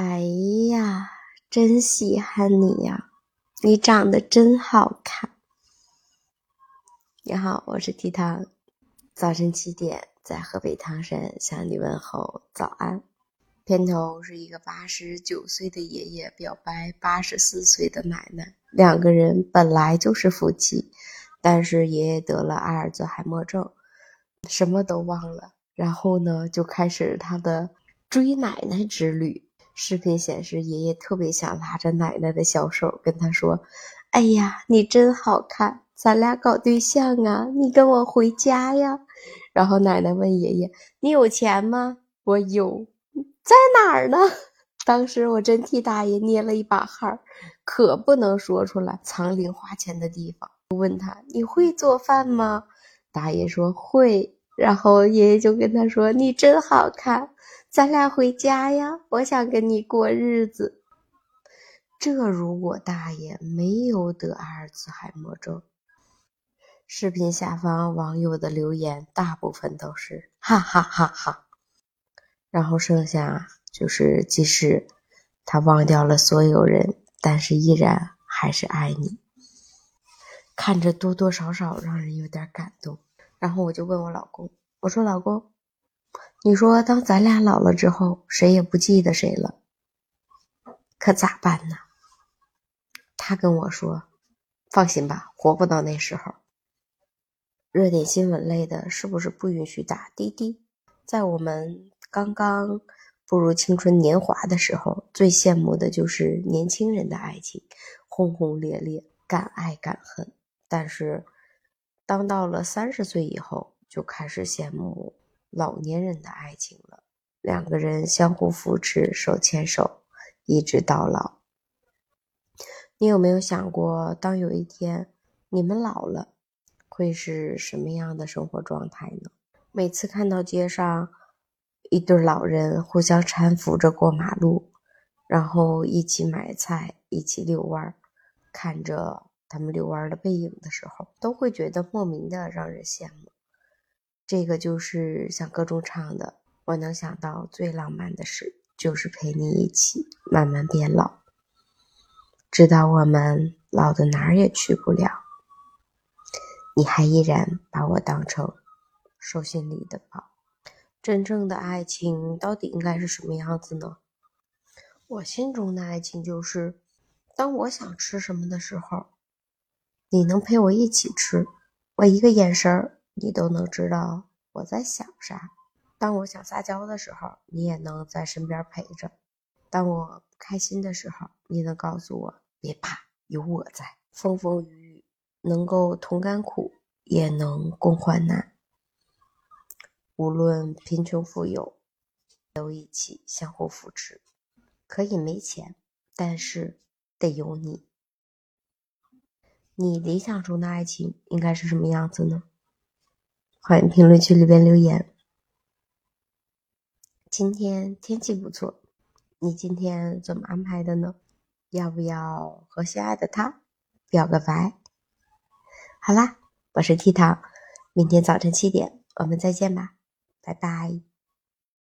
哎呀，真稀罕你呀！你长得真好看。你好，我是提汤。早晨七点，在河北唐山向你问候早安。片头是一个八十九岁的爷爷表白八十四岁的奶奶，两个人本来就是夫妻，但是爷爷得了阿尔兹海默症，什么都忘了，然后呢，就开始他的追奶奶之旅。视频显示，爷爷特别想拉着奶奶的小手，跟她说：“哎呀，你真好看，咱俩搞对象啊！你跟我回家呀。”然后奶奶问爷爷：“你有钱吗？”“我有，在哪儿呢？” 当时我真替大爷捏了一把汗，可不能说出来藏零花钱的地方。问他：“你会做饭吗？”大爷说：“会。”然后爷爷就跟他说：“你真好看。”咱俩回家呀！我想跟你过日子。这如果大爷没有得阿尔兹海默症，视频下方网友的留言大部分都是哈哈哈哈。然后剩下就是，即使他忘掉了所有人，但是依然还是爱你。看着多多少少让人有点感动。然后我就问我老公，我说老公。你说，当咱俩老了之后，谁也不记得谁了，可咋办呢？他跟我说：“放心吧，活不到那时候。”热点新闻类的，是不是不允许打滴滴？在我们刚刚步入青春年华的时候，最羡慕的就是年轻人的爱情，轰轰烈烈，敢爱敢恨。但是，当到了三十岁以后，就开始羡慕。老年人的爱情了，两个人相互扶持，手牵手，一直到老。你有没有想过，当有一天你们老了，会是什么样的生活状态呢？每次看到街上一对老人互相搀扶着过马路，然后一起买菜，一起遛弯儿，看着他们遛弯儿的背影的时候，都会觉得莫名的让人羡慕。这个就是像歌中唱的，我能想到最浪漫的事，就是陪你一起慢慢变老，直到我们老的哪儿也去不了，你还依然把我当成手心里的宝。真正的爱情到底应该是什么样子呢？我心中的爱情就是，当我想吃什么的时候，你能陪我一起吃，我一个眼神儿。你都能知道我在想啥。当我想撒娇的时候，你也能在身边陪着；当我不开心的时候，你能告诉我别怕，有我在。风风雨雨，能够同甘苦，也能共患难。无论贫穷富有，都一起相互扶持。可以没钱，但是得有你。你理想中的爱情应该是什么样子呢？欢迎评论区里边留言。今天天气不错，你今天怎么安排的呢？要不要和心爱的他表个白？好啦，我是 T 糖，明天早晨七点我们再见吧，拜拜。